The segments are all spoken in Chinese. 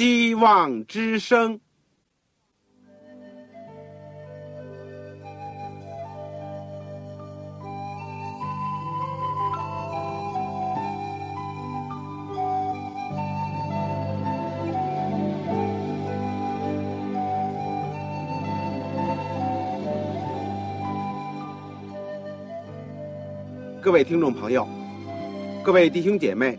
希望之声。各位听众朋友，各位弟兄姐妹，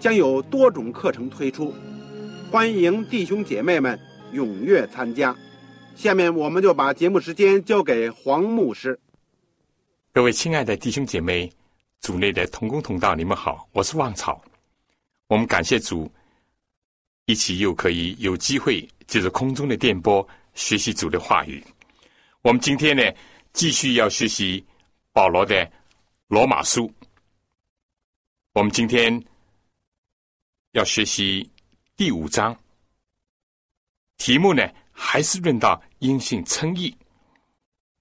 将有多种课程推出，欢迎弟兄姐妹们踊跃参加。下面我们就把节目时间交给黄牧师。各位亲爱的弟兄姐妹、组内的同工同道，你们好，我是旺草。我们感谢主，一起又可以有机会借着空中的电波学习主的话语。我们今天呢，继续要学习保罗的。罗马书，我们今天要学习第五章，题目呢还是论到阴性称义，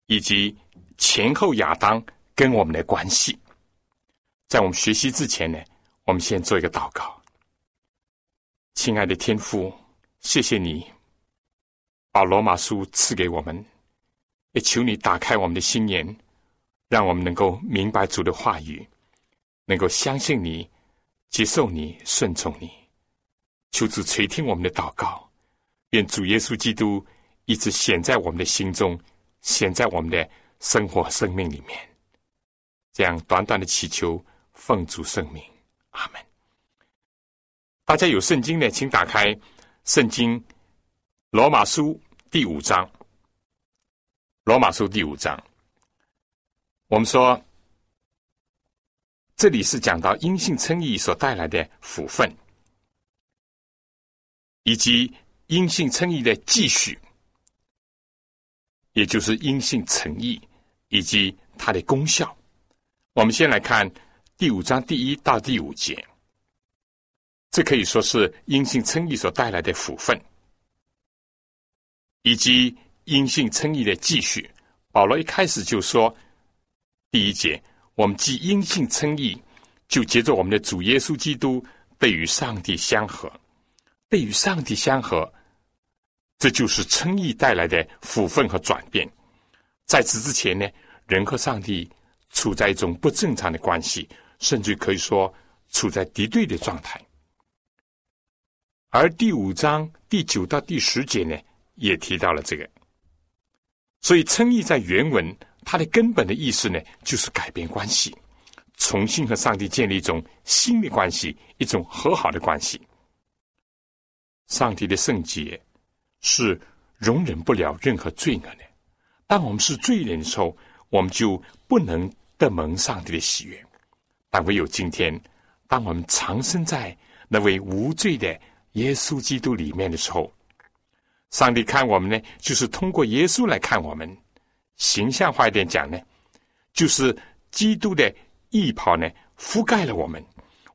以及前后亚当跟我们的关系。在我们学习之前呢，我们先做一个祷告。亲爱的天父，谢谢你把罗马书赐给我们，也求你打开我们的心眼。让我们能够明白主的话语，能够相信你、接受你、顺从你。求主垂听我们的祷告，愿主耶稣基督一直显在我们的心中，显在我们的生活生命里面。这样短短的祈求，奉主圣名，阿门。大家有圣经的，请打开圣经罗马书第五章。罗马书第五章。我们说，这里是讲到阴性称义所带来的福分，以及阴性称义的继续，也就是阴性诚意以及它的功效。我们先来看第五章第一到第五节，这可以说是阴性称义所带来的福分，以及阴性称义的继续。保罗一开始就说。第一节，我们既因信称义，就接着我们的主耶稣基督被与上帝相合，被与上帝相合，这就是称义带来的福分和转变。在此之前呢，人和上帝处在一种不正常的关系，甚至可以说处在敌对的状态。而第五章第九到第十节呢，也提到了这个，所以称义在原文。它的根本的意思呢，就是改变关系，重新和上帝建立一种新的关系，一种和好的关系。上帝的圣洁是容忍不了任何罪恶的。当我们是罪人的时候，我们就不能得蒙上帝的喜悦。但唯有今天，当我们藏身在那位无罪的耶稣基督里面的时候，上帝看我们呢，就是通过耶稣来看我们。形象化一点讲呢，就是基督的义袍呢覆盖了我们，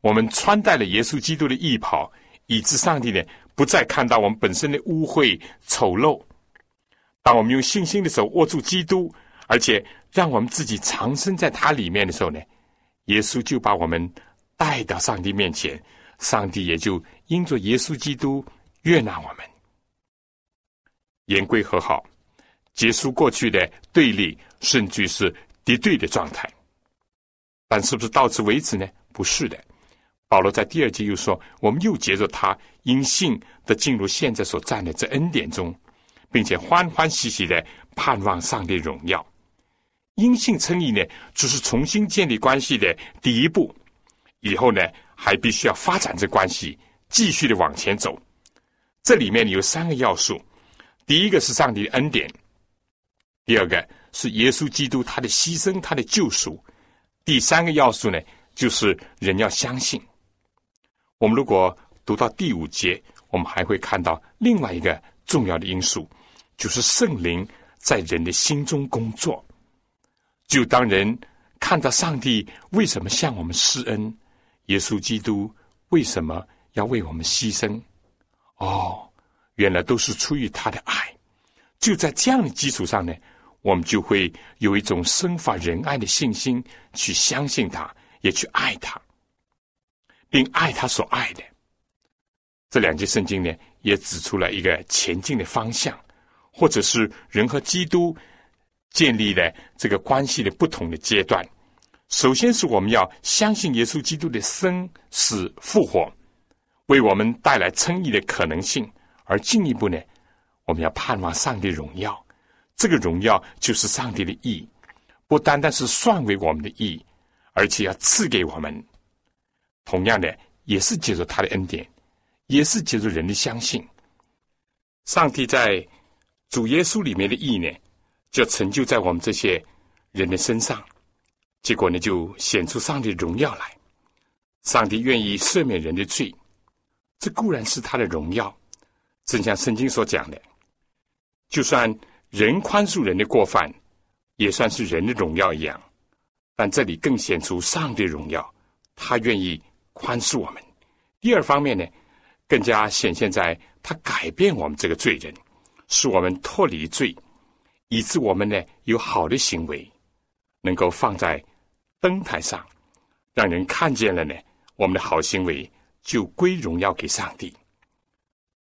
我们穿戴了耶稣基督的义袍，以致上帝呢不再看到我们本身的污秽丑陋。当我们用信心的手握住基督，而且让我们自己藏身在他里面的时候呢，耶稣就把我们带到上帝面前，上帝也就因着耶稣基督悦纳我们，言归和好。结束过去的对立，甚至是敌对的状态。但是不是到此为止呢？不是的。保罗在第二节又说：“我们又接着他因信的进入现在所占的这恩典中，并且欢欢喜喜的盼望上帝荣耀。因信称义呢，只是重新建立关系的第一步。以后呢，还必须要发展这关系，继续的往前走。这里面有三个要素：第一个是上帝的恩典。”第二个是耶稣基督他的牺牲，他的救赎。第三个要素呢，就是人要相信。我们如果读到第五节，我们还会看到另外一个重要的因素，就是圣灵在人的心中工作。就当人看到上帝为什么向我们施恩，耶稣基督为什么要为我们牺牲？哦，原来都是出于他的爱。就在这样的基础上呢，我们就会有一种生发仁爱的信心，去相信他，也去爱他，并爱他所爱的。这两节圣经呢，也指出了一个前进的方向，或者是人和基督建立了这个关系的不同的阶段。首先是我们要相信耶稣基督的生死复活，为我们带来称义的可能性；而进一步呢，我们要盼望上帝荣耀，这个荣耀就是上帝的意，不单单是算为我们的意，而且要赐给我们。同样的，也是借着他的恩典。也是借助人的相信，上帝在主耶稣里面的意念，就成就在我们这些人的身上。结果呢，就显出上帝的荣耀来。上帝愿意赦免人的罪，这固然是他的荣耀。正像圣经所讲的，就算人宽恕人的过犯，也算是人的荣耀一样。但这里更显出上帝荣耀，他愿意宽恕我们。第二方面呢？更加显现在他改变我们这个罪人，使我们脱离罪，以致我们呢有好的行为，能够放在灯台上，让人看见了呢，我们的好行为就归荣耀给上帝。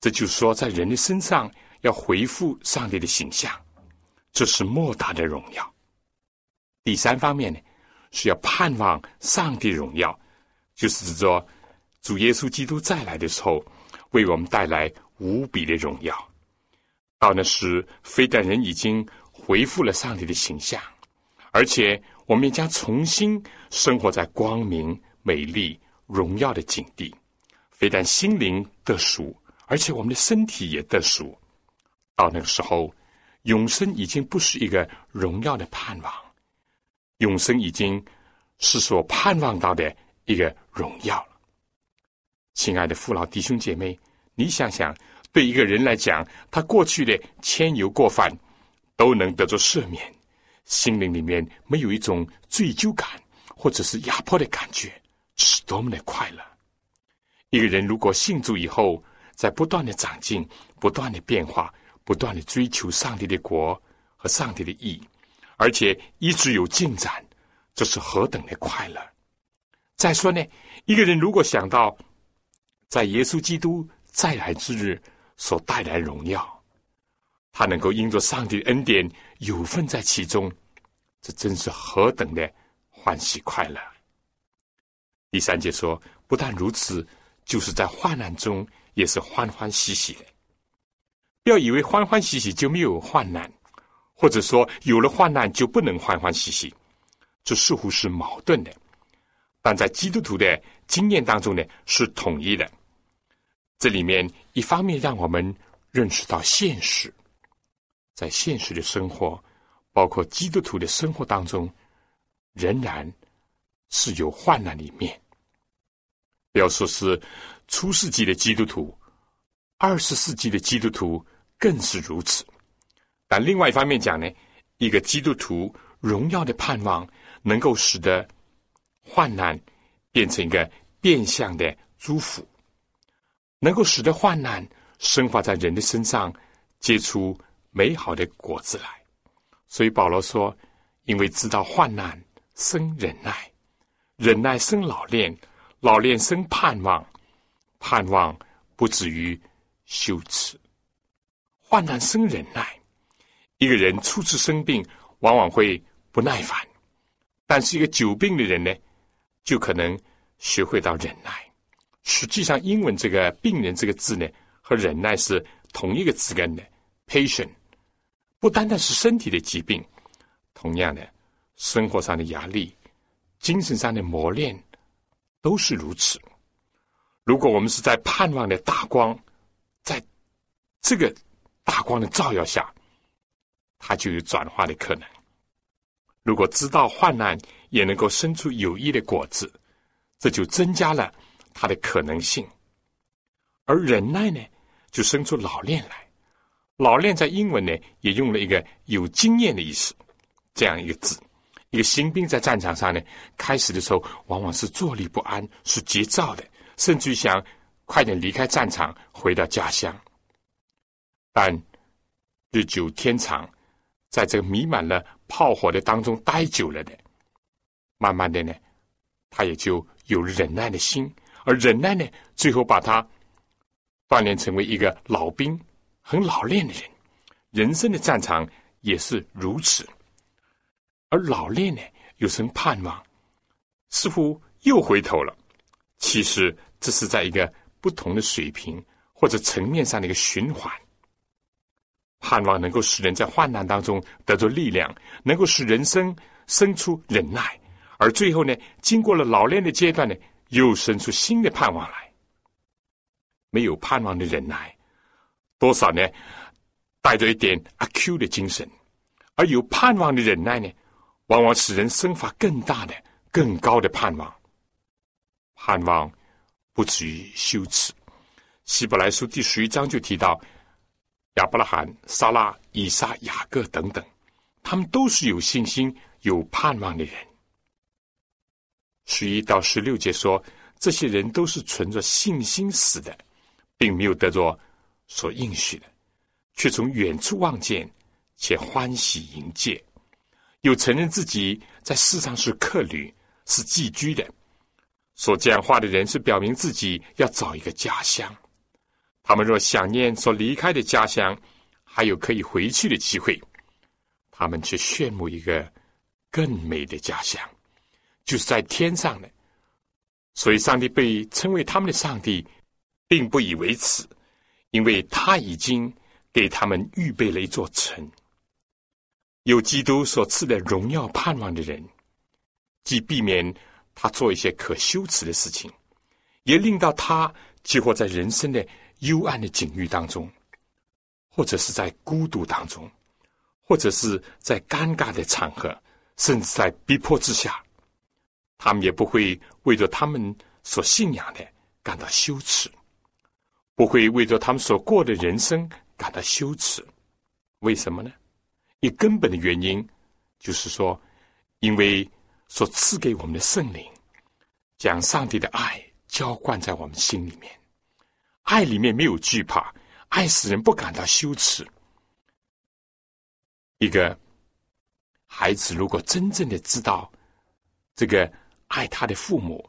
这就是说，在人的身上要回复上帝的形象，这是莫大的荣耀。第三方面呢，是要盼望上帝荣耀，就是指着主耶稣基督再来的时候。为我们带来无比的荣耀。到那时，非但人已经恢复了上帝的形象，而且我们也将重新生活在光明、美丽、荣耀的境地。非但心灵得赎，而且我们的身体也得赎。到那个时候，永生已经不是一个荣耀的盼望，永生已经是所盼望到的一个荣耀了。亲爱的父老弟兄姐妹，你想想，对一个人来讲，他过去的牵由过犯都能得着赦免，心灵里面没有一种罪疚感或者是压迫的感觉，是多么的快乐！一个人如果信主以后，在不断的长进、不断的变化、不断的追求上帝的国和上帝的义，而且一直有进展，这是何等的快乐！再说呢，一个人如果想到，在耶稣基督再来之日所带来荣耀，他能够因着上帝的恩典有份在其中，这真是何等的欢喜快乐！第三节说，不但如此，就是在患难中也是欢欢喜喜的。不要以为欢欢喜喜就没有患难，或者说有了患难就不能欢欢喜喜，这似乎是矛盾的。但在基督徒的经验当中呢，是统一的。这里面一方面让我们认识到现实，在现实的生活，包括基督徒的生活当中，仍然是有患难的一面。不要说是初世纪的基督徒，二十世纪的基督徒更是如此。但另外一方面讲呢，一个基督徒荣耀的盼望，能够使得患难变成一个变相的祝福。能够使得患难生发在人的身上，结出美好的果子来。所以保罗说：“因为知道患难生忍耐，忍耐生老练，老练生盼望，盼望不至于羞耻。患难生忍耐。一个人初次生病，往往会不耐烦；但是一个久病的人呢，就可能学会到忍耐。”实际上，英文这个“病人”这个字呢，和忍耐是同一个字根的。patient 不单单是身体的疾病，同样的，生活上的压力、精神上的磨练都是如此。如果我们是在盼望的大光，在这个大光的照耀下，它就有转化的可能。如果知道患难也能够生出有益的果子，这就增加了。它的可能性，而忍耐呢，就生出老练来。老练在英文呢，也用了一个有经验的意思，这样一个字。一个新兵在战场上呢，开始的时候往往是坐立不安，是急躁的，甚至于想快点离开战场，回到家乡。但日久天长，在这个弥漫了炮火的当中待久了的，慢慢的呢，他也就有忍耐的心，而忍耐呢，最后把他锻炼成为一个老兵，很老练的人。人生的战场也是如此。而老练呢，有生盼望，似乎又回头了。其实这是在一个不同的水平或者层面上的一个循环。盼望能够使人在患难当中得着力量，能够使人生生出忍耐，而最后呢，经过了老练的阶段呢，又生出新的盼望来。没有盼望的忍耐，多少呢，带着一点阿 Q 的精神；而有盼望的忍耐呢？往往使人生发更大的、更高的盼望。盼望不至于羞耻。希伯来书第十一章就提到亚伯拉罕、撒拉、以撒、雅各等等，他们都是有信心、有盼望的人。十一到十六节说，这些人都是存着信心死的，并没有得着所应许的，却从远处望见，且欢喜迎接。又承认自己在世上是客旅，是寄居的。说这样话的人是表明自己要找一个家乡。他们若想念所离开的家乡，还有可以回去的机会，他们却羡慕一个更美的家乡，就是在天上的。所以，上帝被称为他们的上帝，并不以为耻，因为他已经给他们预备了一座城。有基督所赐的荣耀盼望的人，既避免他做一些可羞耻的事情，也令到他几乎在人生的幽暗的境遇当中，或者是在孤独当中，或者是在尴尬的场合，甚至在逼迫之下，他们也不会为着他们所信仰的感到羞耻，不会为着他们所过的人生感到羞耻。为什么呢？一根本的原因，就是说，因为所赐给我们的圣灵，将上帝的爱浇灌在我们心里面，爱里面没有惧怕，爱使人不感到羞耻。一个孩子如果真正的知道这个爱他的父母，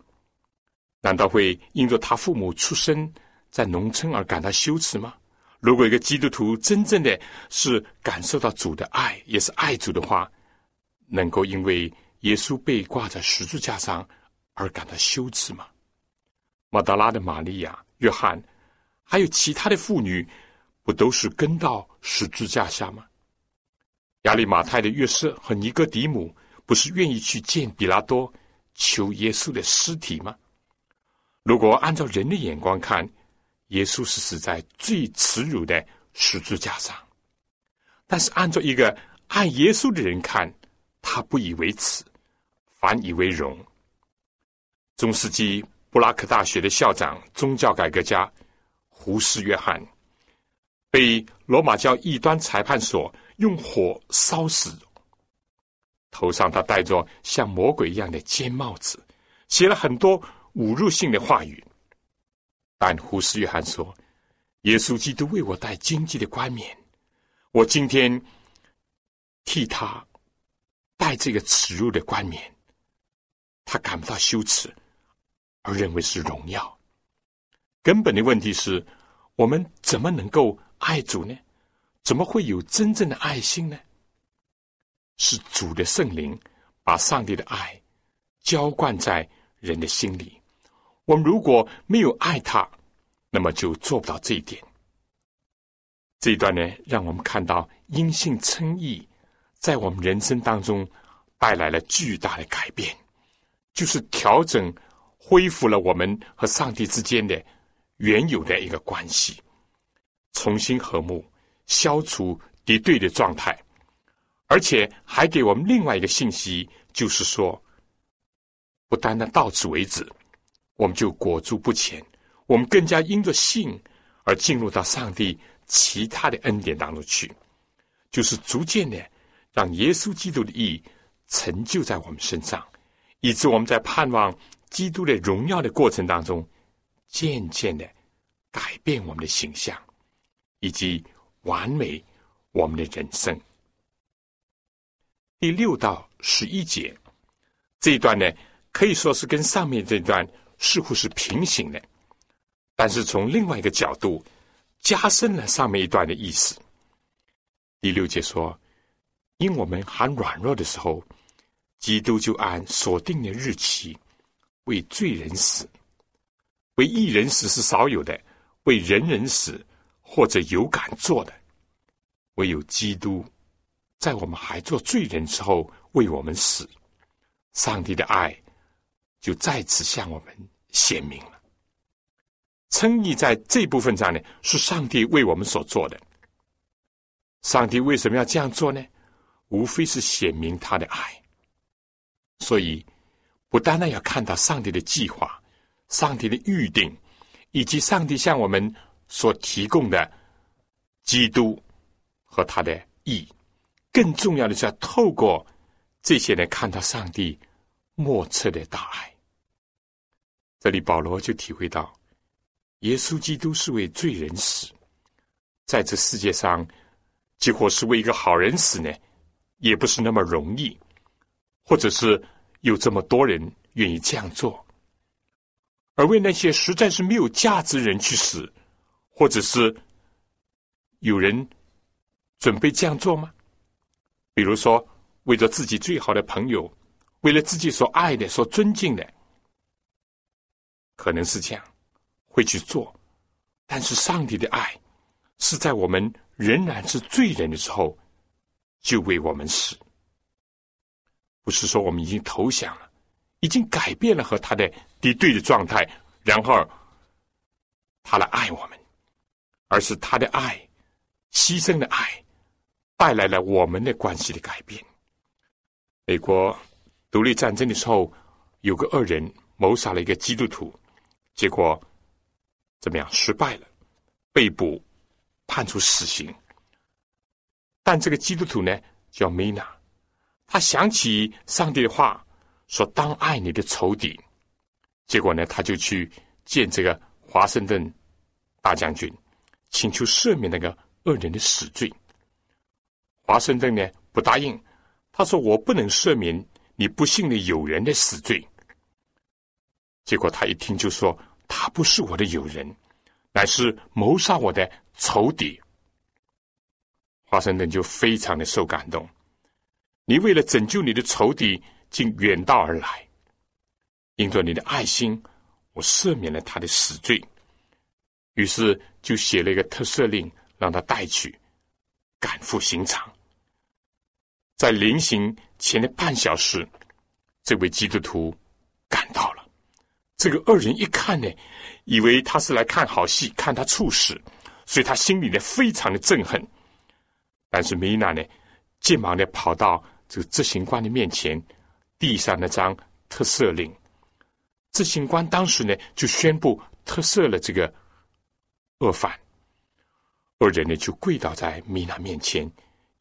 难道会因着他父母出生在农村而感到羞耻吗？如果一个基督徒真正的是感受到主的爱，也是爱主的话，能够因为耶稣被挂在十字架上而感到羞耻吗？马达拉的玛利亚、约翰，还有其他的妇女，不都是跟到十字架下吗？亚利马泰的约瑟和尼哥底母，不是愿意去见比拉多，求耶稣的尸体吗？如果按照人的眼光看，耶稣是死在最耻辱的十字架上，但是按照一个爱耶稣的人看，他不以为耻，反以为荣。中世纪布拉克大学的校长、宗教改革家胡斯约翰，被罗马教异端裁判所用火烧死，头上他戴着像魔鬼一样的尖帽子，写了很多侮辱性的话语。但胡斯约翰说：“耶稣基督为我戴荆棘的冠冕，我今天替他戴这个耻辱的冠冕，他感不到羞耻，而认为是荣耀。根本的问题是，我们怎么能够爱主呢？怎么会有真正的爱心呢？是主的圣灵把上帝的爱浇灌在人的心里。”我们如果没有爱他，那么就做不到这一点。这一段呢，让我们看到因信称义在我们人生当中带来了巨大的改变，就是调整、恢复了我们和上帝之间的原有的一个关系，重新和睦，消除敌对的状态，而且还给我们另外一个信息，就是说，不单单到此为止。我们就裹足不前，我们更加因着信而进入到上帝其他的恩典当中去，就是逐渐的让耶稣基督的意义成就在我们身上，以致我们在盼望基督的荣耀的过程当中，渐渐的改变我们的形象，以及完美我们的人生。第六到十一节这一段呢，可以说是跟上面这段似乎是平行的。但是从另外一个角度，加深了上面一段的意思。第六节说：“因我们还软弱的时候，基督就按所定的日期为罪人死；为一人死是少有的，为人人死或者有敢做的，唯有基督在我们还做罪人之后为我们死。上帝的爱就再次向我们显明了。”称义在这部分上呢，是上帝为我们所做的。上帝为什么要这样做呢？无非是显明他的爱。所以，不单单要看到上帝的计划、上帝的预定，以及上帝向我们所提供的基督和他的义，更重要的是要透过这些人看到上帝莫测的大爱。这里保罗就体会到。耶稣基督是为罪人死，在这世界上，几乎是为一个好人死呢，也不是那么容易，或者是有这么多人愿意这样做，而为那些实在是没有价值人去死，或者是有人准备这样做吗？比如说，为着自己最好的朋友，为了自己所爱的、所尊敬的，可能是这样。会去做，但是上帝的爱是在我们仍然是罪人的时候就为我们死，不是说我们已经投降了，已经改变了和他的敌对的状态，然后他来爱我们，而是他的爱牺牲的爱带来了我们的关系的改变。美国独立战争的时候，有个恶人谋杀了一个基督徒，结果。怎么样？失败了，被捕，判处死刑。但这个基督徒呢，叫米娜，他想起上帝的话，说：“当爱你的仇敌。”结果呢，他就去见这个华盛顿大将军，请求赦免那个恶人的死罪。华盛顿呢不答应，他说：“我不能赦免你不幸的友人的死罪。”结果他一听就说。他不是我的友人，乃是谋杀我的仇敌。华盛顿就非常的受感动。你为了拯救你的仇敌，竟远道而来，因着你的爱心，我赦免了他的死罪。于是就写了一个特赦令，让他带去，赶赴刑场。在临行前的半小时，这位基督徒赶到了。这个恶人一看呢，以为他是来看好戏，看他处死，所以他心里呢非常的憎恨。但是米娜呢，急忙的跑到这个执行官的面前，递上那张特赦令。执行官当时呢就宣布特赦了这个恶犯。恶人呢就跪倒在米娜面前，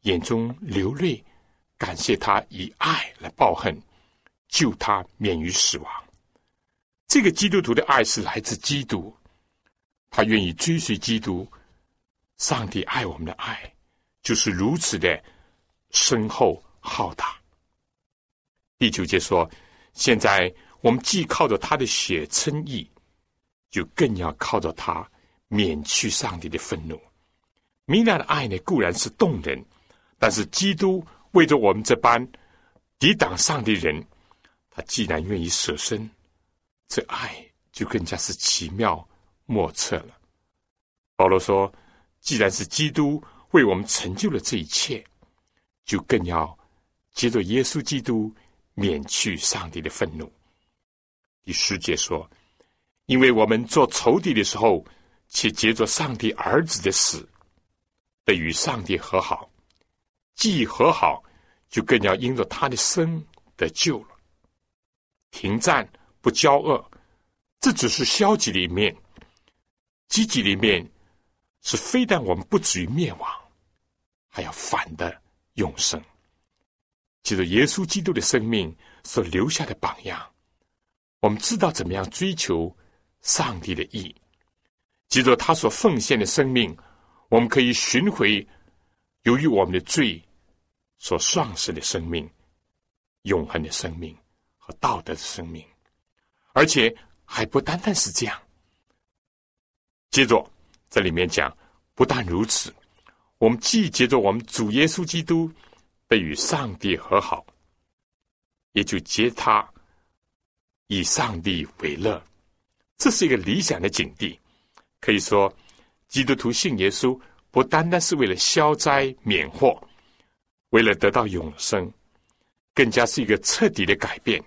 眼中流泪，感谢他以爱来报恨，救他免于死亡。这个基督徒的爱是来自基督，他愿意追随基督。上帝爱我们的爱就是如此的深厚浩大。第九节说：“现在我们既靠着他的血称义，就更要靠着他免去上帝的愤怒。弥娜的爱呢，固然是动人，但是基督为着我们这般抵挡上帝人，他既然愿意舍身。”这爱就更加是奇妙莫测了。保罗说：“既然是基督为我们成就了这一切，就更要接着耶稣基督免去上帝的愤怒。”第十节说：“因为我们做仇敌的时候，且接着上帝儿子的死，得与上帝和好；既和好，就更要因着他的生得救了。停战。”不骄傲，这只是消极的一面；积极的一面是非但我们不至于灭亡，还要反的永生。记得耶稣基督的生命所留下的榜样，我们知道怎么样追求上帝的意。记着他所奉献的生命，我们可以寻回由于我们的罪所丧失的生命、永恒的生命和道德的生命，而且还不单单是这样。接着这里面讲，不但如此，我们既接着我们主耶稣基督被与上帝和好，也就接他以上帝为乐，这是一个理想的境地。可以说，基督徒信耶稣不单单是为了消灾免祸，为了得到永生，更加是一个彻底的改变。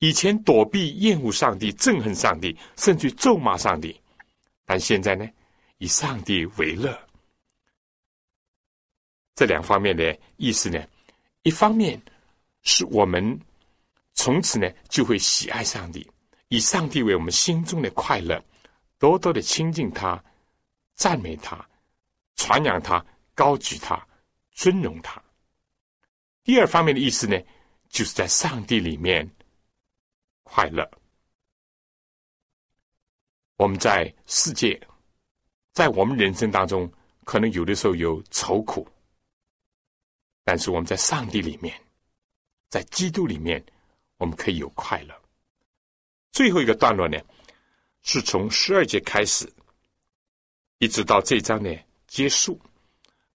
以前躲避、厌恶上帝、憎恨上帝，甚至咒骂上帝，但现在呢，以上帝为乐。这两方面的意思呢，一方面是我们从此呢就会喜爱上帝，以上帝为我们心中的快乐。多多的亲近他，赞美他，传扬他，高举他，尊荣他。第二方面的意思呢，就是在上帝里面快乐。我们在世界，在我们人生当中，可能有的时候有愁苦，但是我们在上帝里面，在基督里面，我们可以有快乐。最后一个段落呢？是从十二节开始，一直到这章的结束，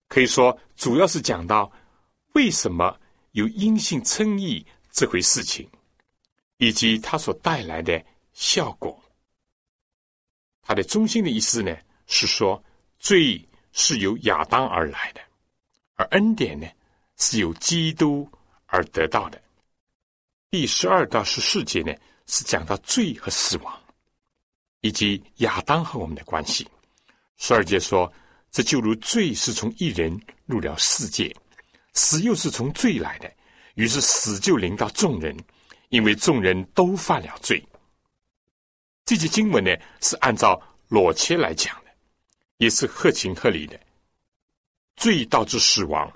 可以说主要是讲到为什么有阴性称义这回事情，以及它所带来的效果。它的中心的意思呢，是说罪是由亚当而来的，而恩典呢是由基督而得到的。第十二到十四节呢，是讲到罪和死亡。以及亚当和我们的关系，十二节说：“这就如罪是从一人入了世界，死又是从罪来的，于是死就临到众人，因为众人都犯了罪。”这节经文呢，是按照裸切来讲的，也是合情合理的。罪导致死亡，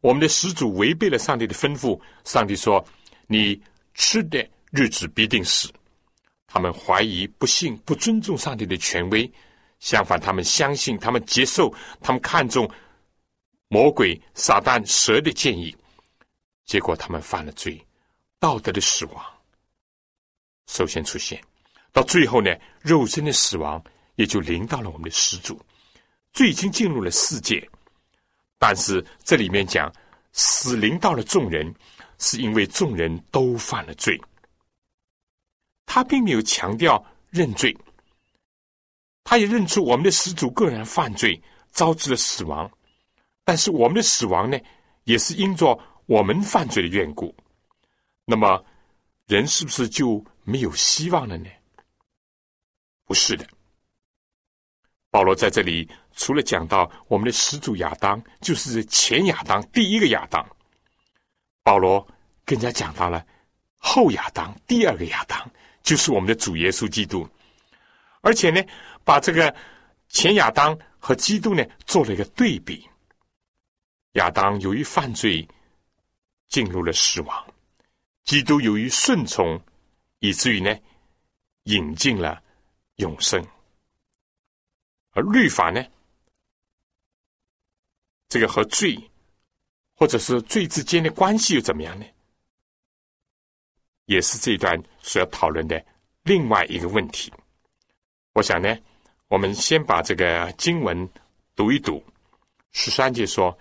我们的始祖违背了上帝的吩咐，上帝说：“你吃的日子必定死。”他们怀疑、不信、不尊重上帝的权威，相反，他们相信、他们接受、他们看重魔鬼、撒旦、蛇的建议，结果他们犯了罪，道德的死亡首先出现，到最后呢，肉身的死亡也就临到了我们的始祖，罪已经进入了世界，但是这里面讲死临到了众人，是因为众人都犯了罪。他并没有强调认罪，他也认出我们的始祖个人犯罪，招致了死亡。但是我们的死亡呢，也是因着我们犯罪的缘故。那么，人是不是就没有希望了呢？不是的。保罗在这里除了讲到我们的始祖亚当，就是前亚当第一个亚当，保罗更加讲到了后亚当第二个亚当。就是我们的主耶稣基督，而且呢，把这个前亚当和基督呢做了一个对比。亚当由于犯罪进入了死亡，基督由于顺从，以至于呢引进了永生。而律法呢，这个和罪或者是罪之间的关系又怎么样呢？也是这一段所要讨论的另外一个问题。我想呢，我们先把这个经文读一读。十三节说：“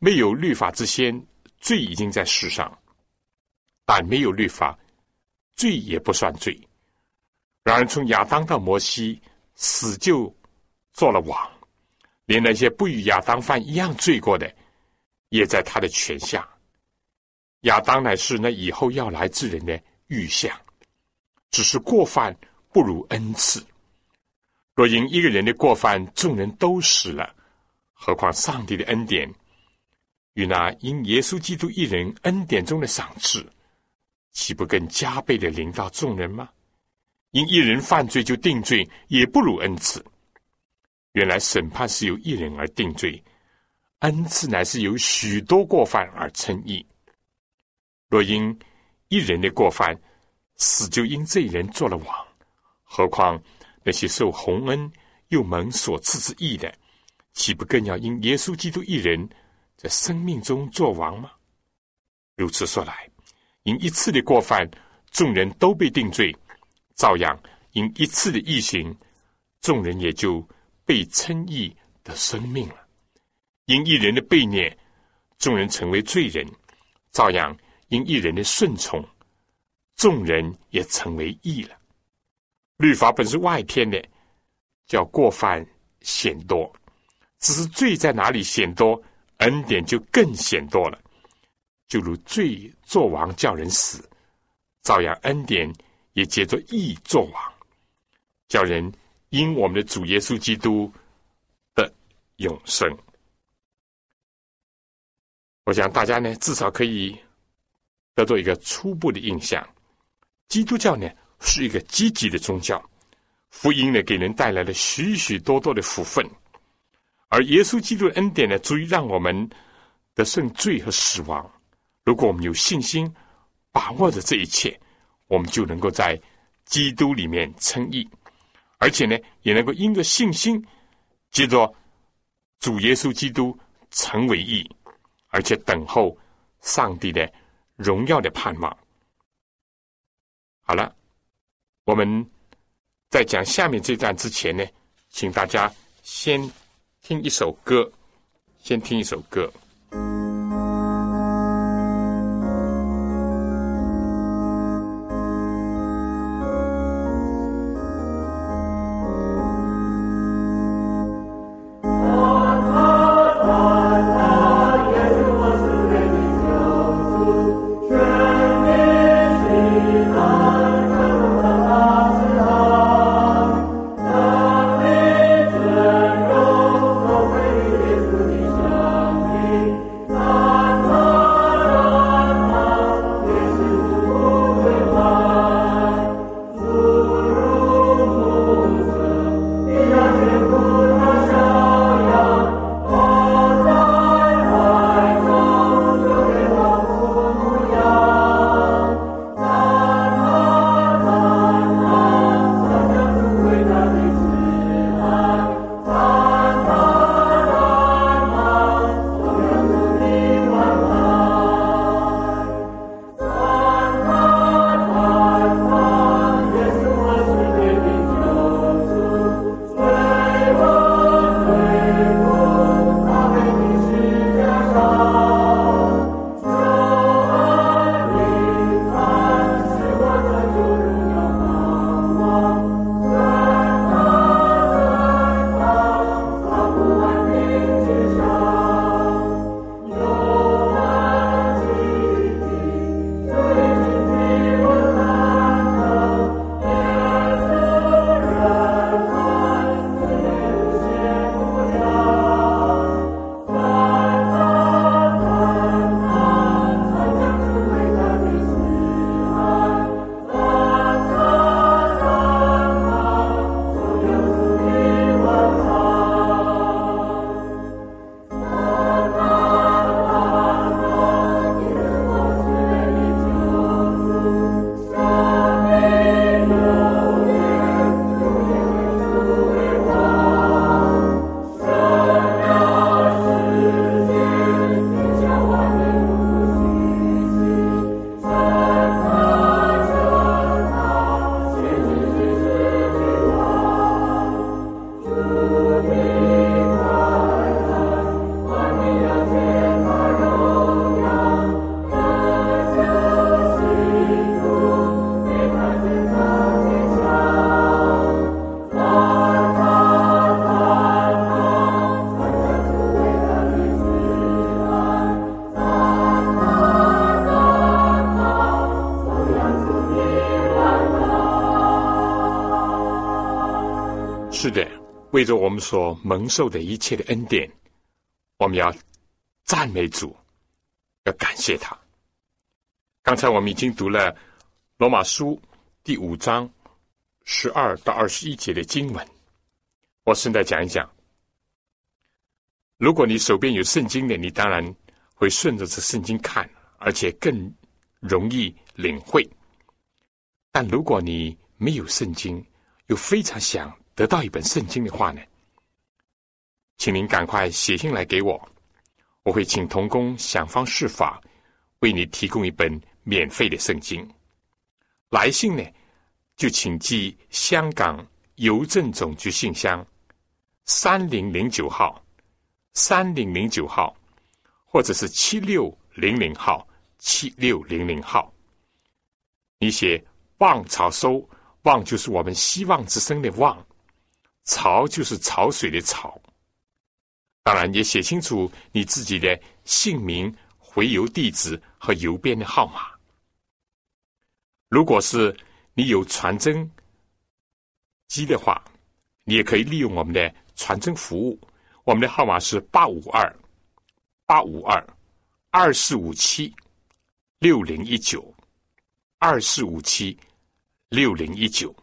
没有律法之先，罪已经在世上；但没有律法，罪也不算罪。然而从亚当到摩西，死就做了王，连那些不与亚当犯一样罪过的，也在他的权下。亚当乃是那以后要来之人的。”预象，只是过犯不如恩赐。若因一个人的过犯，众人都死了，何况上帝的恩典与那因耶稣基督一人恩典中的赏赐，岂不更加倍的临到众人吗？因一人犯罪就定罪，也不如恩赐。原来审判是由一人而定罪，恩赐乃是由许多过犯而称义。若因一人的过犯，死就因这人做了王，何况那些受洪恩又蒙所赐之义的，岂不更要因耶稣基督一人在生命中做王吗？如此说来，因一次的过犯，众人都被定罪；照样因一次的异行，众人也就。被称义的生命了，因一人的背念，众人成为罪人；照样因一人的顺从，众人也成为义了。律法本是外天的，叫过犯显多；只是罪在哪里显多，恩典就更显多了。就如罪作王叫人死，照样恩典也借着义作王，叫人。因我们的主耶稣基督的永生，我想大家呢至少可以得到一个初步的印象：基督教呢是一个积极的宗教，福音呢给人带来了许许多多的福分，而耶稣基督的恩典呢足以让我们得胜罪和死亡。如果我们有信心，把握着这一切，我们就能够在基督里面称义。而且呢，也能够因着信心，接着主耶稣基督成为义，而且等候上帝的荣耀的盼望。好了，我们在讲下面这段之前呢，请大家先听一首歌，先听一首歌。为着我们所蒙受的一切的恩典，我们要赞美主，要感谢他。刚才我们已经读了罗马书第五章十二到二十一节的经文，我现在讲一讲如果你手边有圣经的，你当然会顺着这圣经看，而且更容易领会。但如果你没有圣经，又非常想得到一本圣经的话呢，请您赶快写信来给我，我会请童工想方设法为你提供一本免费的圣经。来信呢，就请寄香港邮政总局信箱三零零九号。三零零九号，或者是七六零零号，七六零零号。你写“望潮收”，“望”就是我们希望之声的“望”，“潮”就是潮水的“潮”。当然，也写清楚你自己的姓名、回邮地址和邮编的号码。如果是你有传真机的话，你也可以利用我们的传真服务。我们的号码是八五二八五二二四五七六零一九二四五七六零一九。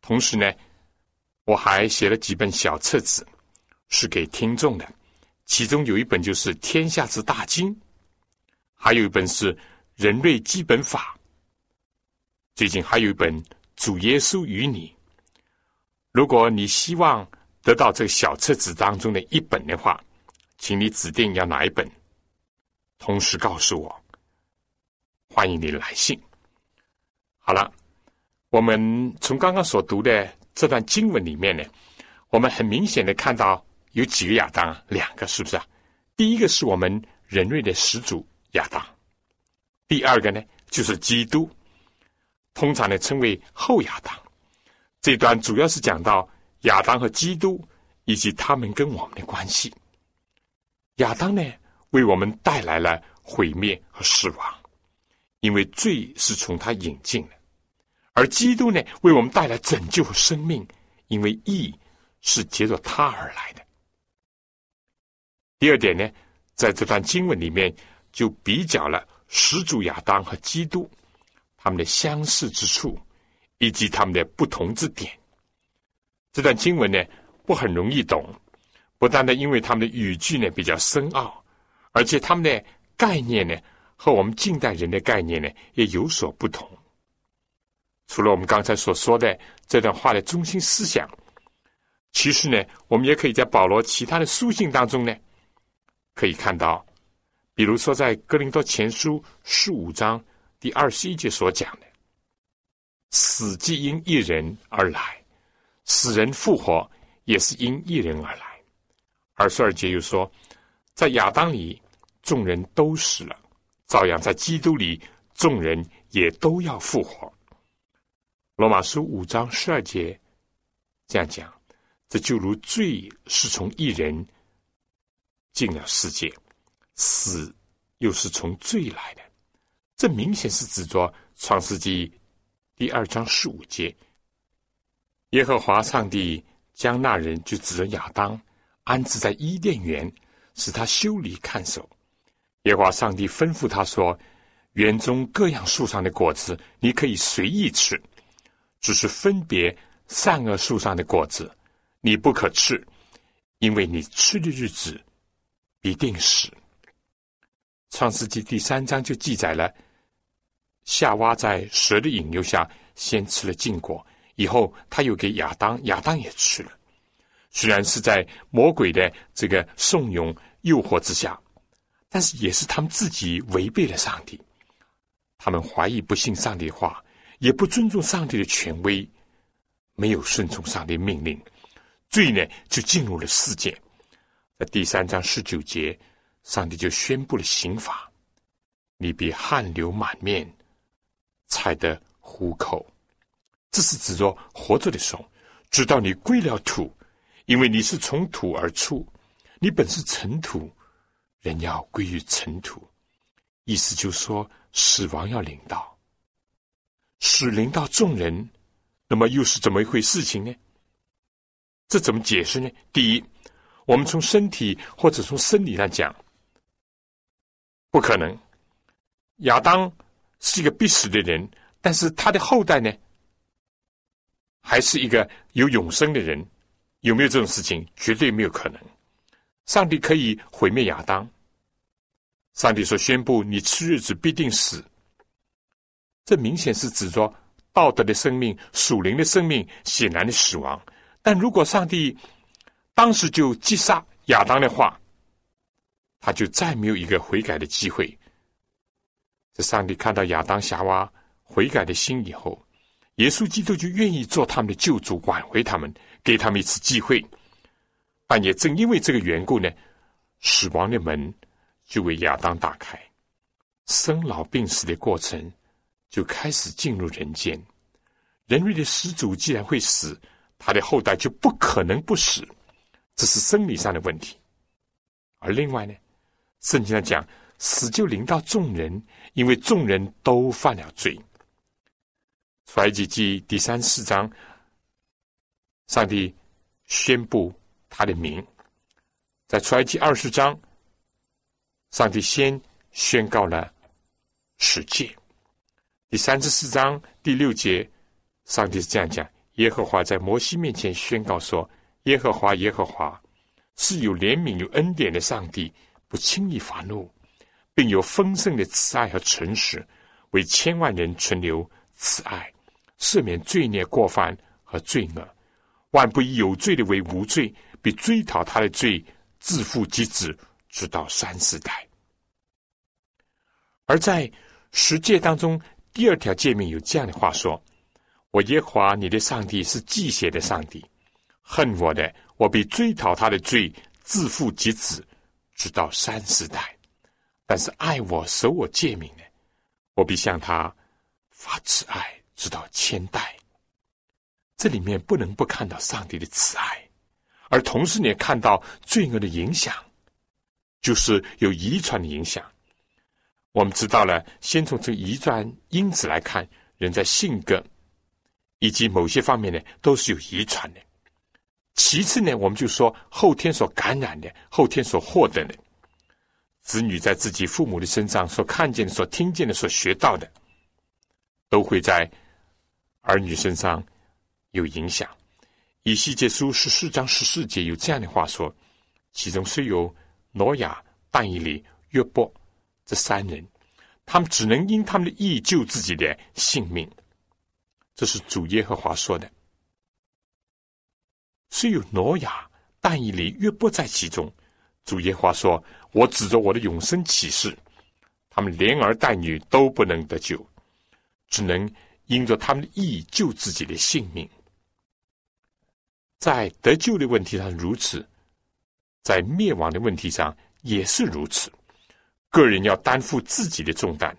同时呢，我还写了几本小册子，是给听众的。其中有一本就是《天下之大经》，还有一本是《人类基本法》。最近还有一本《主耶稣与你》。如果你希望，得到这小册子当中的一本的话，请你指定要哪一本，同时告诉我。欢迎你来信。好了，我们从刚刚所读的这段经文里面呢，我们很明显的看到有几个亚当，两个是不是啊？第一个是我们人类的始祖亚当，第二个呢就是基督，通常呢称为后亚当。这段主要是讲到。亚当和基督，以及他们跟我们的关系。亚当呢，为我们带来了毁灭和死亡，因为罪是从他引进的；而基督呢，为我们带来拯救和生命，因为义是接着他而来的。第二点呢，在这段经文里面就比较了始祖亚当和基督他们的相似之处，以及他们的不同之点。这段经文呢不很容易懂，不单单因为他们的语句呢比较深奥，而且他们的概念呢和我们近代人的概念呢也有所不同。除了我们刚才所说的这段话的中心思想，其实呢我们也可以在保罗其他的书信当中呢可以看到，比如说在哥林多前书十五章第二十一节所讲的“死既因一人而来”。死人复活也是因一人而来。二十二节又说，在亚当里众人都死了，照样在基督里众人也都要复活。罗马书五章十二节这样讲：这就如罪是从一人进了世界，死又是从罪来的。这明显是指着创世纪第二章十五节。耶和华上帝将那人就指着亚当安置在伊甸园，使他修理看守。耶和华上帝吩咐他说：“园中各样树上的果子你可以随意吃，只是分别善恶树上的果子你不可吃，因为你吃的日子必定死。”创世纪第三章就记载了夏娃在蛇的引诱下先吃了禁果。以后，他又给亚当，亚当也吃了。虽然是在魔鬼的这个怂恿、诱惑之下，但是也是他们自己违背了上帝。他们怀疑、不信上帝的话，也不尊重上帝的权威，没有顺从上帝命令，罪呢就进入了世界。在第三章十九节，上帝就宣布了刑罚：你必汗流满面，才得糊口。这是指着活着的时候，直到你归了土，因为你是从土而出，你本是尘土，人要归于尘土。意思就说，死亡要领到，使临到众人，那么又是怎么一回事情呢？这怎么解释呢？第一，我们从身体或者从生理上讲，不可能。亚当是一个必死的人，但是他的后代呢？还是一个有永生的人，有没有这种事情？绝对没有可能。上帝可以毁灭亚当。上帝所宣布你吃日子必定死，这明显是指着道德的生命、属灵的生命显然的死亡。但如果上帝当时就击杀亚当的话，他就再没有一个悔改的机会。这上帝看到亚当夏娃悔改的心以后，耶稣基督就愿意做他们的救主，挽回他们，给他们一次机会。但也正因为这个缘故呢，死亡的门。就为亚当打开，生老病死的过程就开始进入人间。人类的始祖既然会死，他的后代就不可能不死，这是生理上的问题。而另外呢，圣经上讲，死就临到众人，因为众人都犯了罪。出埃及记第三四章，上帝宣布他的名，在出埃及二十章。上帝先宣告了十诫，第三十四章第六节，上帝是这样讲：耶和华在摩西面前宣告说：“耶和华，耶和华是有怜悯、有恩典的上帝，不轻易发怒，并有丰盛的慈爱和诚实，为千万人存留慈爱，赦免罪孽、过犯和罪恶，万不以有罪的为无罪，必追讨他的罪，自负及子。”直到三四代，而在十诫当中，第二条诫命有这样的话说：“我耶和华你的上帝是忌邪的上帝，恨我的，我必追讨他的罪，自负及子，直到三四代；但是爱我、守我诫命的，我必向他发慈爱，直到千代。”这里面不能不看到上帝的慈爱，而同时你也看到罪恶的影响。就是有遗传的影响。我们知道了，先从这遗传因子来看，人在性格以及某些方面呢，都是有遗传的。其次呢，我们就说后天所感染的，后天所获得的，子女在自己父母的身上所看见的、所听见的、所学到的，都会在儿女身上有影响。以西结书十四章十四节有这样的话说：其中虽有。挪亚、但以理、约伯这三人，他们只能因他们的义救自己的性命。这是主耶和华说的。虽有挪亚、但以理、约伯在其中，主耶和华说：“我指着我的永生启示，他们连儿带女都不能得救，只能因着他们的义救自己的性命。”在得救的问题上如此。在灭亡的问题上也是如此，个人要担负自己的重担，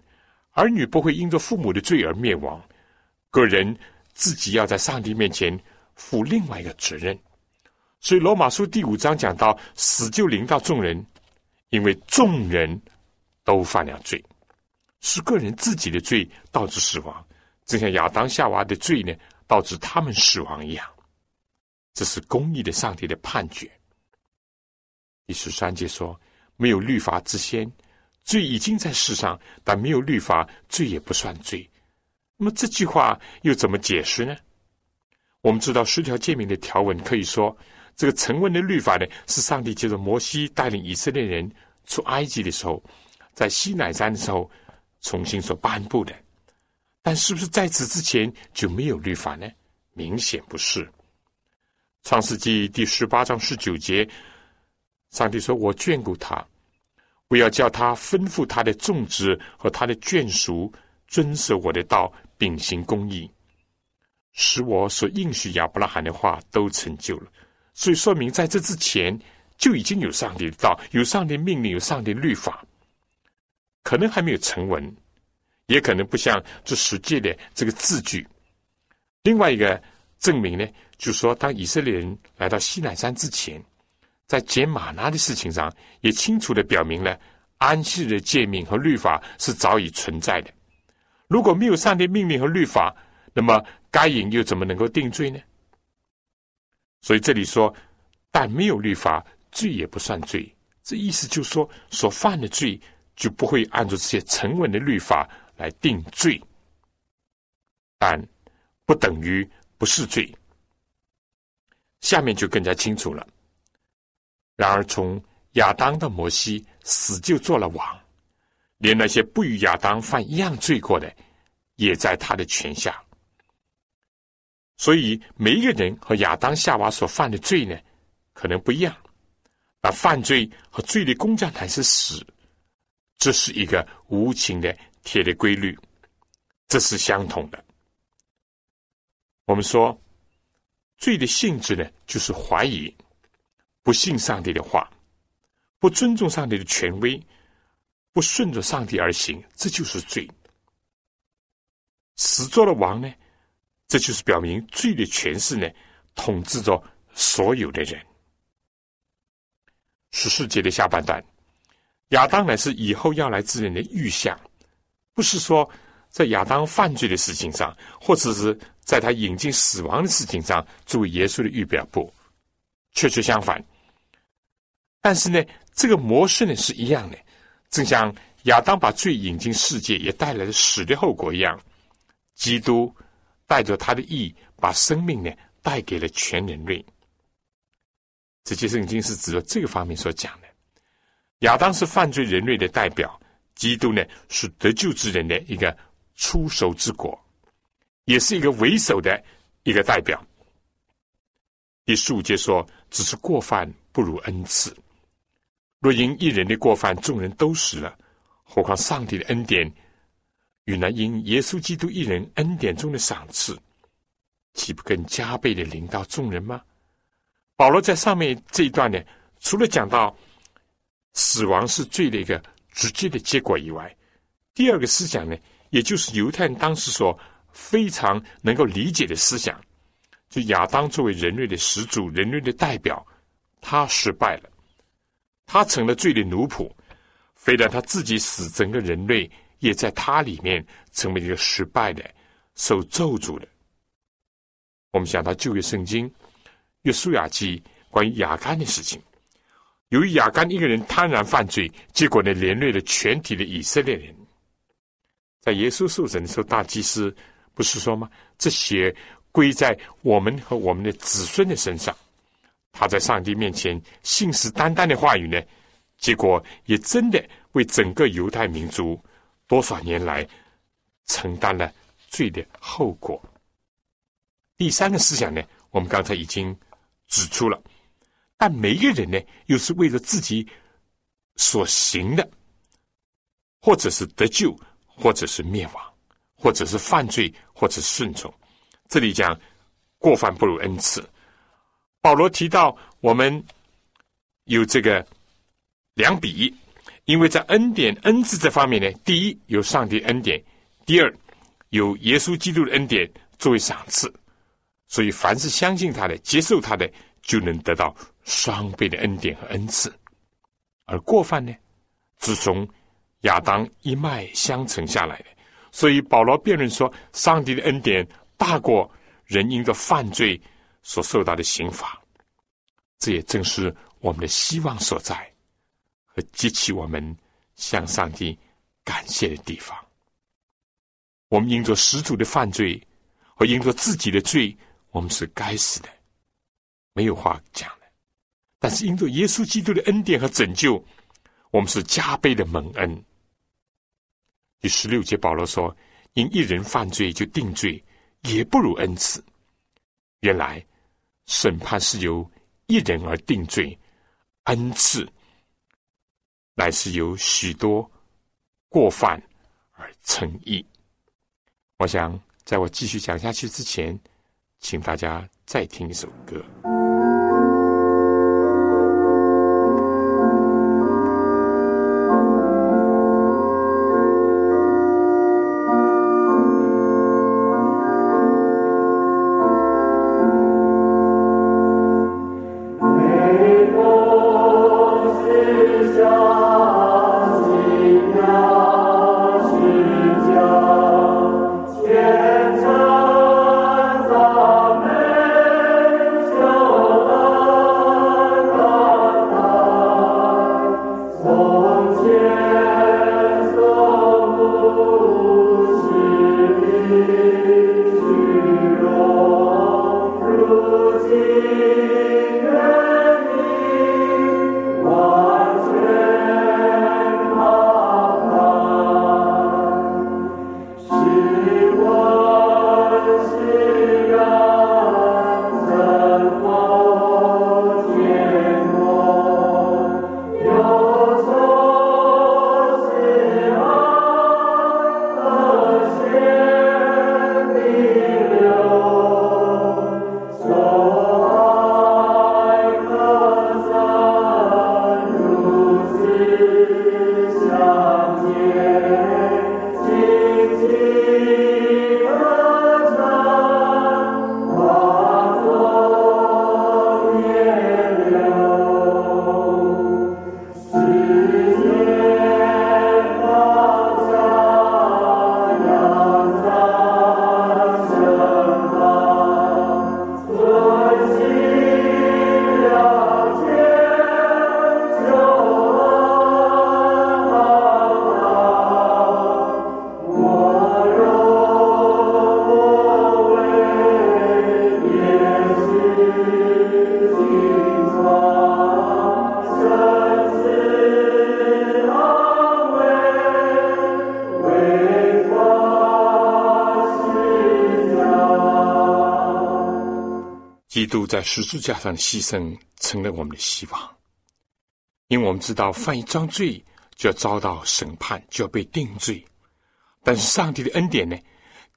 儿女不会因着父母的罪而灭亡，个人自己要在上帝面前负另外一个责任。所以罗马书第五章讲到死就临到众人，因为众人都犯了罪，是个人自己的罪导致死亡，正像亚当夏娃的罪呢导致他们死亡一样，这是公义的上帝的判决。第十三节说：“没有律法之先，罪已经在世上；但没有律法，罪也不算罪。”那么这句话又怎么解释呢？我们知道十条诫命的条文，可以说这个成文的律法呢，是上帝借着摩西带领以色列人出埃及的时候，在西乃山的时候重新所颁布的。但是不是在此之前就没有律法呢？明显不是。创世纪第十八章十九节。上帝说：“我眷顾他，我要叫他吩咐他的种植和他的眷属遵守我的道，秉行公义，使我所应许亚伯拉罕的话都成就了。所以说明，在这之前就已经有上帝的道，有上帝命令，有上帝律法，可能还没有成文，也可能不像这十诫的这个字句。另外一个证明呢，就是说，当以色列人来到西乃山之前。”在解马拿的事情上，也清楚的表明了安息日的诫命和律法是早已存在的。如果没有上帝命令和律法，那么该隐又怎么能够定罪呢？所以这里说，但没有律法，罪也不算罪。这意思就是说，所犯的罪就不会按照这些成文的律法来定罪，但不等于不是罪。下面就更加清楚了。然而，从亚当的摩西死就做了王，连那些不与亚当犯一样罪过的，也在他的权下。所以，每一个人和亚当、夏娃所犯的罪呢，可能不一样。那犯罪和罪的公价乃是死，这是一个无情的铁的规律，这是相同的。我们说，罪的性质呢，就是怀疑、不信上帝的话。不尊重上帝的权威，不顺着上帝而行，这就是罪。死做了王呢，这就是表明罪的权势呢，统治着所有的人。十四节的下半段，亚当乃是以后要来之人的预象，不是说在亚当犯罪的事情上，或者是在他引进死亡的事情上作为耶稣的预表，不，确确相反。但是呢。这个模式呢是一样的，正像亚当把罪引进世界，也带来了死的后果一样。基督带着他的义，把生命呢带给了全人类。这些圣经是指着这个方面所讲的。亚当是犯罪人类的代表，基督呢是得救之人的一个出手之果，也是一个为首的一个代表。第十五节说：“只是过犯不如恩赐。”若因一人的过犯，众人都死了，何况上帝的恩典与那因耶稣基督一人恩典中的赏赐，岂不更加倍的临到众人吗？保罗在上面这一段呢，除了讲到死亡是罪的一个直接的结果以外，第二个思想呢，也就是犹太人当时所非常能够理解的思想，就亚当作为人类的始祖、人类的代表，他失败了。他成了罪的奴仆，非但他自己死，整个人类也在他里面成为一个失败的、受咒诅的。我们想到旧约圣经约书亚记关于亚干的事情，由于亚干一个人贪婪犯罪，结果呢连累了全体的以色列人。在耶稣受审的时候，大祭司不是说吗？这些归在我们和我们的子孙的身上。他在上帝面前信誓旦旦的话语呢，结果也真的为整个犹太民族多少年来承担了罪的后果。第三个思想呢，我们刚才已经指出了，但每一个人呢，又是为了自己所行的，或者是得救，或者是灭亡，或者是犯罪，或者顺从。这里讲过犯不如恩赐。保罗提到，我们有这个两笔，因为在恩典、恩赐这方面呢，第一有上帝恩典，第二有耶稣基督的恩典作为赏赐，所以凡是相信他的、接受他的，就能得到双倍的恩典和恩赐。而过犯呢，自从亚当一脉相承下来的，所以保罗辩论说，上帝的恩典大过人因的犯罪。所受到的刑罚，这也正是我们的希望所在，和激起我们向上帝感谢的地方。我们因着始祖的犯罪和因着自己的罪，我们是该死的，没有话讲的。但是因着耶稣基督的恩典和拯救，我们是加倍的蒙恩。第十六节，保罗说：“因一人犯罪就定罪，也不如恩赐。”原来。审判是由一人而定罪，恩赐乃是由许多过犯而成义。我想，在我继续讲下去之前，请大家再听一首歌。基督在十字架上的牺牲成了我们的希望，因为我们知道犯一桩罪就要遭到审判，就要被定罪。但是上帝的恩典呢，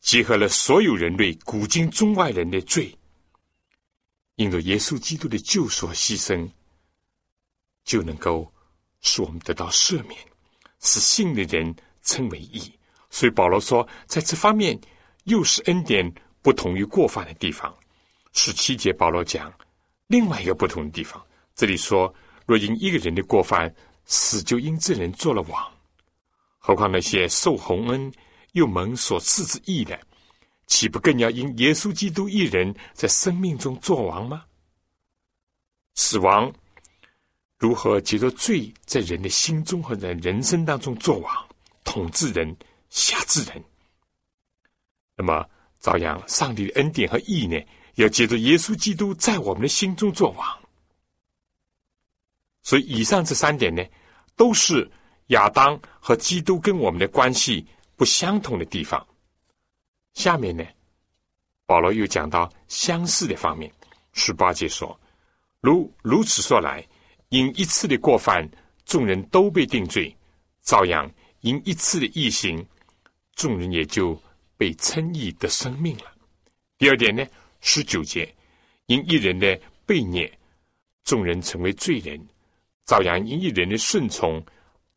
结合了所有人类古今中外人的罪，因着耶稣基督的救赎和牺牲，就能够使我们得到赦免，使信的人称为义。所以保罗说，在这方面又是恩典不同于过犯的地方。十七节保罗讲另外一个不同的地方，这里说：若因一个人的过犯，死就因这人做了王，何况那些受洪恩又蒙所赐之义的，岂不更要因耶稣基督一人在生命中作王吗？死亡如何借着罪在人的心中和在人生当中作王，统治人？辖制人，那么照样，上帝的恩典和义呢，要借着耶稣基督在我们的心中作王。所以，以上这三点呢，都是亚当和基督跟我们的关系不相同的地方。下面呢，保罗又讲到相似的方面。十八节说：“如如此说来，因一次的过犯，众人都被定罪；照样，因一次的异行。”众人也就被称义的生命了。第二点呢，十九节，因一人的悖逆，众人成为罪人；照样因一人的顺从，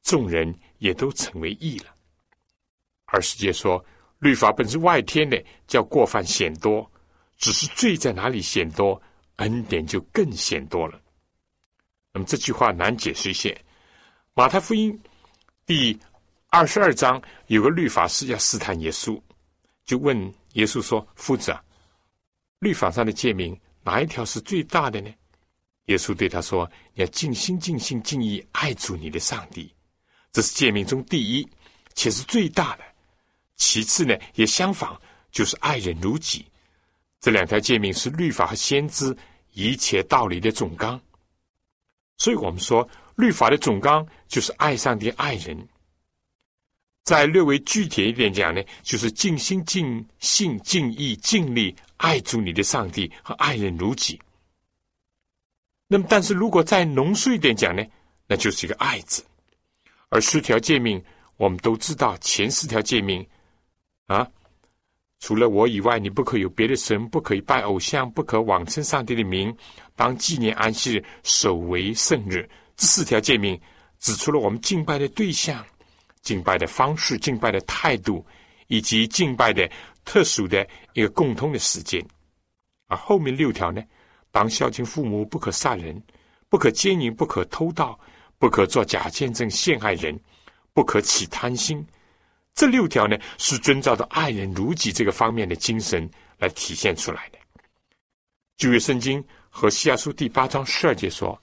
众人也都成为义了。二十节说，律法本是外天的，叫过犯显多；只是罪在哪里显多，恩典就更显多了。那么这句话难解释一些。马太福音第。二十二章有个律法师要试探耶稣，就问耶稣说：“夫子啊，律法上的诫命哪一条是最大的呢？”耶稣对他说：“你要尽心、尽性、尽意爱主你的上帝，这是诫命中第一，且是最大的。其次呢，也相仿，就是爱人如己。这两条诫命是律法和先知一切道理的总纲。所以我们说，律法的总纲就是爱上帝、爱人。”再略微具体一点讲呢，就是尽心、尽性、尽意、尽力爱主你的上帝和爱人如己。那么，但是如果再浓缩一点讲呢，那就是一个“爱”字。而四条诫命，我们都知道，前四条诫命啊，除了我以外，你不可有别的神，不可以拜偶像，不可妄称上帝的名，当纪念安息日，守为圣日。这四条诫命指出了我们敬拜的对象。敬拜的方式、敬拜的态度，以及敬拜的特殊的一个共通的时间，而后面六条呢？当孝敬父母，不可杀人，不可奸淫，不可偷盗，不可做假见证陷害人，不可起贪心。这六条呢，是遵照着爱人如己这个方面的精神来体现出来的。旧约圣经和西亚书第八章十二节说：“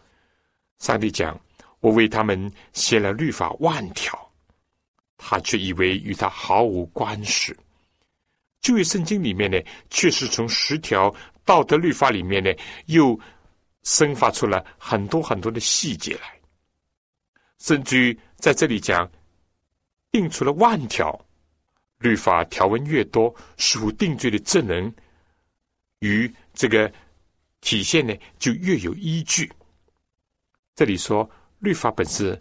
上帝讲，我为他们写了律法万条。”他却以为与他毫无关系。旧约圣经里面呢，确实从十条道德律法里面呢，又生发出了很多很多的细节来，甚至于在这里讲，定出了万条律法条文越多，属定罪的证人与这个体现呢，就越有依据。这里说律法本是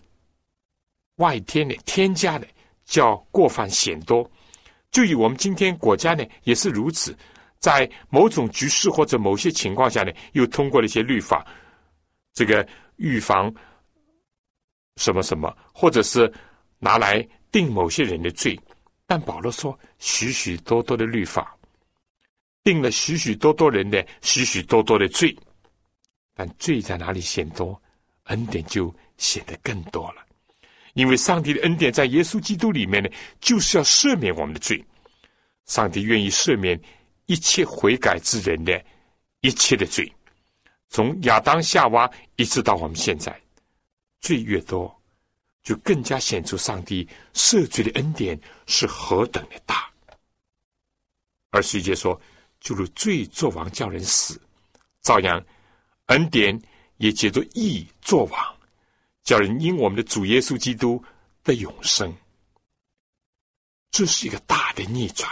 外天的添加的。叫过犯显多，就以我们今天国家呢也是如此，在某种局势或者某些情况下呢，又通过了一些律法，这个预防什么什么，或者是拿来定某些人的罪。但保罗说，许许多多的律法定了许许多多人的许许多多的罪，但罪在哪里显多，恩典就显得更多了。因为上帝的恩典在耶稣基督里面呢，就是要赦免我们的罪。上帝愿意赦免一切悔改之人的一切的罪，从亚当夏娃一直到我们现在，罪越多，就更加显出上帝赦罪的恩典是何等的大。而世界说，就如罪作王叫人死，照样恩典也借着义作王。叫人因我们的主耶稣基督的永生，这是一个大的逆转。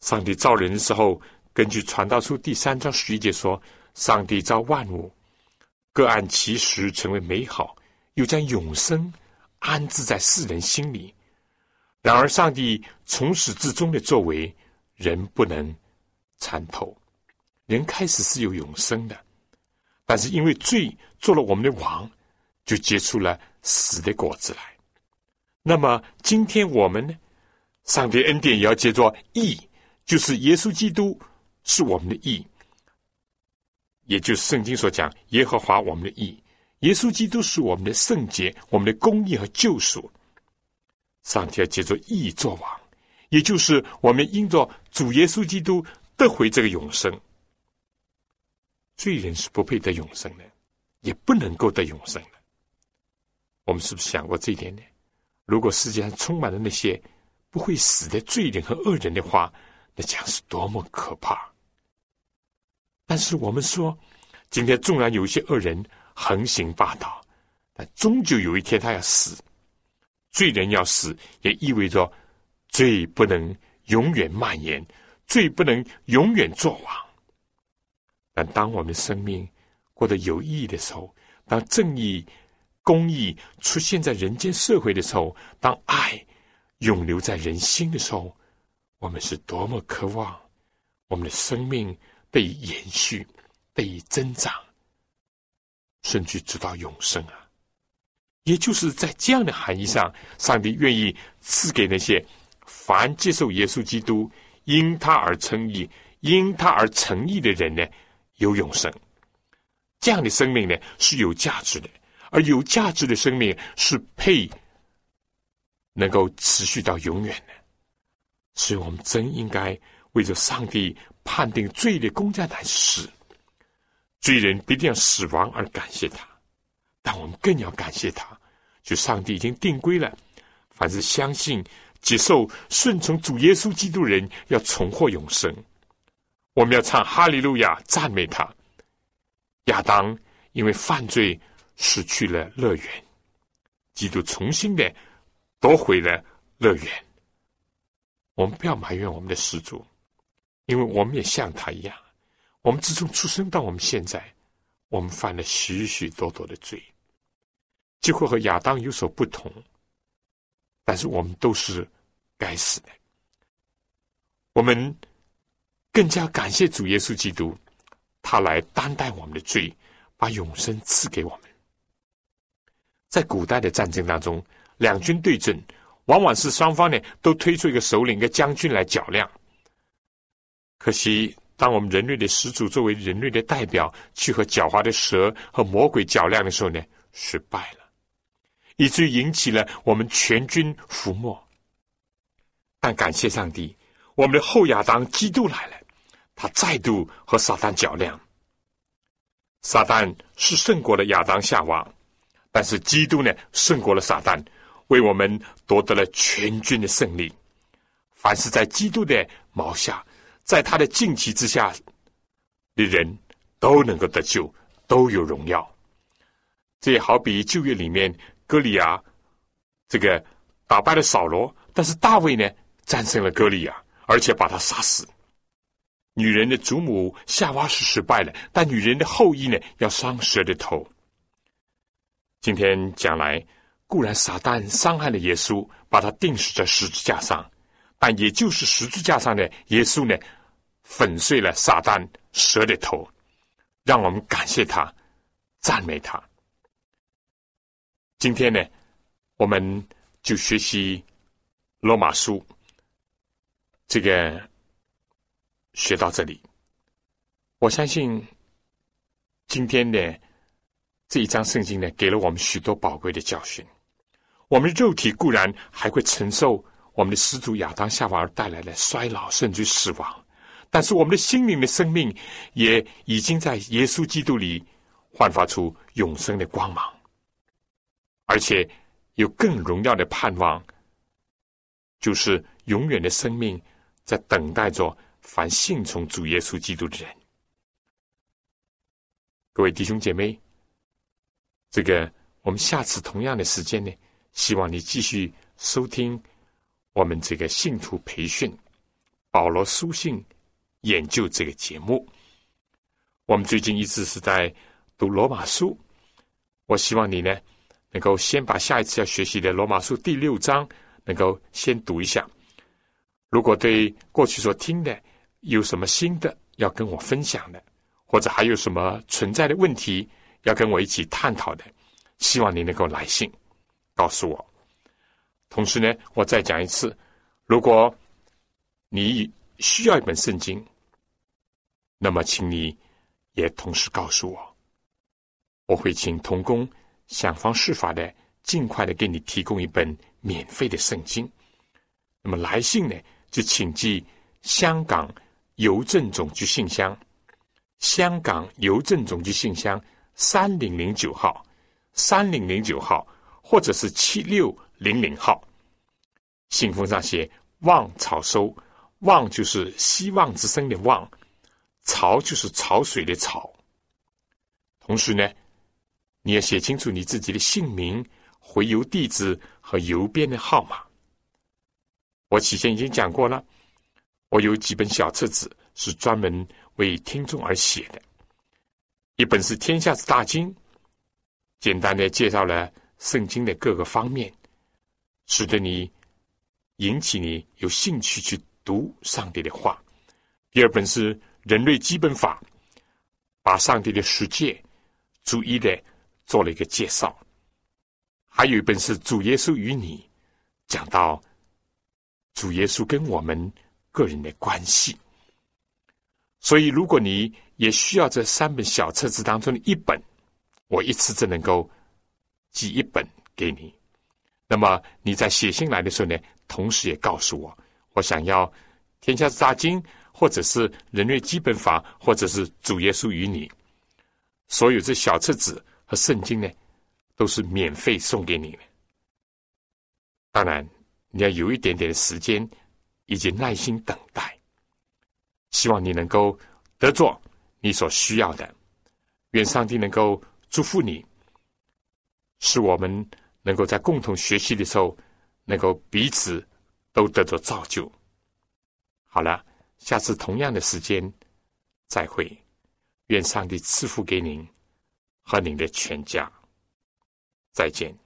上帝造人的时候，根据《传道书》第三章十一节说：“上帝造万物，各按其时成为美好，又将永生安置在世人心里。然而，上帝从始至终的作为，人不能参透。人开始是有永生的，但是因为罪做了我们的王，就结出了死的果子来。那么，今天我们呢？上帝恩典也要结作义。”就是耶稣基督是我们的义，也就是圣经所讲耶和华我们的义。耶稣基督是我们的圣洁、我们的公义和救赎。上帝要借着义作王，也就是我们因着主耶稣基督得回这个永生。罪人是不配得永生的，也不能够得永生的。我们是不是想过这一点呢？如果世界上充满了那些不会死的罪人和恶人的话，那将是多么可怕！但是我们说，今天纵然有一些恶人横行霸道，但终究有一天他要死。罪人要死，也意味着罪不能永远蔓延，罪不能永远作王。但当我们生命过得有意义的时候，当正义、公义出现在人间社会的时候，当爱永留在人心的时候，我们是多么渴望我们的生命得以延续、得以增长，甚至直到永生啊！也就是在这样的含义上，上帝愿意赐给那些凡接受耶稣基督、因他而称义、因他而成义的人呢，有永生。这样的生命呢是有价值的，而有价值的生命是配能够持续到永远的。所以我们真应该为着上帝判定罪的公家来死，罪人必定要死亡而感谢他，但我们更要感谢他，就上帝已经定规了，凡是相信、接受、顺从主耶稣基督人，要重获永生。我们要唱哈利路亚，赞美他。亚当因为犯罪失去了乐园，基督重新的夺回了乐园。我们不要埋怨我们的始祖，因为我们也像他一样。我们自从出生到我们现在，我们犯了许许多多的罪，几乎和亚当有所不同。但是我们都是该死的。我们更加感谢主耶稣基督，他来担待我们的罪，把永生赐给我们。在古代的战争当中，两军对阵。往往是双方呢都推出一个首领、一个将军来较量。可惜，当我们人类的始祖作为人类的代表去和狡猾的蛇和魔鬼较量的时候呢，失败了，以至于引起了我们全军覆没。但感谢上帝，我们的后亚当基督来了，他再度和撒旦较量。撒旦是胜过了亚当夏娃，但是基督呢胜过了撒旦。为我们夺得了全军的胜利。凡是在基督的毛下，在他的旌旗之下的人，都能够得救，都有荣耀。这也好比旧约里面歌利亚这个打败了扫罗，但是大卫呢战胜了歌利亚，而且把他杀死。女人的祖母夏娃是失败了，但女人的后裔呢要伤蛇的头。今天讲来。固然，撒旦伤害了耶稣，把他钉死在十字架上，但也就是十字架上的耶稣呢，粉碎了撒旦蛇的头，让我们感谢他，赞美他。今天呢，我们就学习罗马书，这个学到这里，我相信今天的这一章圣经呢，给了我们许多宝贵的教训。我们的肉体固然还会承受我们的始祖亚当夏娃而带来的衰老甚至死亡，但是我们的心灵的生命也已经在耶稣基督里焕发出永生的光芒，而且有更荣耀的盼望，就是永远的生命在等待着凡信从主耶稣基督的人。各位弟兄姐妹，这个我们下次同样的时间呢？希望你继续收听我们这个信徒培训保罗书信研究这个节目。我们最近一直是在读罗马书，我希望你呢能够先把下一次要学习的罗马书第六章能够先读一下。如果对过去所听的有什么新的要跟我分享的，或者还有什么存在的问题要跟我一起探讨的，希望你能够来信告诉我。同时呢，我再讲一次，如果你需要一本圣经，那么请你也同时告诉我，我会请童工想方设法的尽快的给你提供一本免费的圣经。那么来信呢，就请寄香港邮政总局信箱，香港邮政总局信箱三零零九号，三零零九号，或者是七六。零零号，信封上写“望草收”，望就是希望之声的望，潮就是潮水的潮。同时呢，你要写清楚你自己的姓名、回邮地址和邮编的号码。我起先已经讲过了，我有几本小册子是专门为听众而写的，一本是《天下之大经》，简单的介绍了圣经的各个方面。使得你引起你有兴趣去读上帝的话。第二本是《人类基本法》，把上帝的世界逐一的做了一个介绍。还有一本是《主耶稣与你》，讲到主耶稣跟我们个人的关系。所以，如果你也需要这三本小册子当中的一本，我一次只能够寄一本给你。那么你在写信来的时候呢，同时也告诉我，我想要《天下之大经》，或者是《人类基本法》，或者是《主耶稣与你》，所有这小册子和圣经呢，都是免费送给你的。当然，你要有一点点的时间以及耐心等待。希望你能够得做你所需要的。愿上帝能够祝福你，使我们。能够在共同学习的时候，能够彼此都得到造就。好了，下次同样的时间再会。愿上帝赐福给您和您的全家。再见。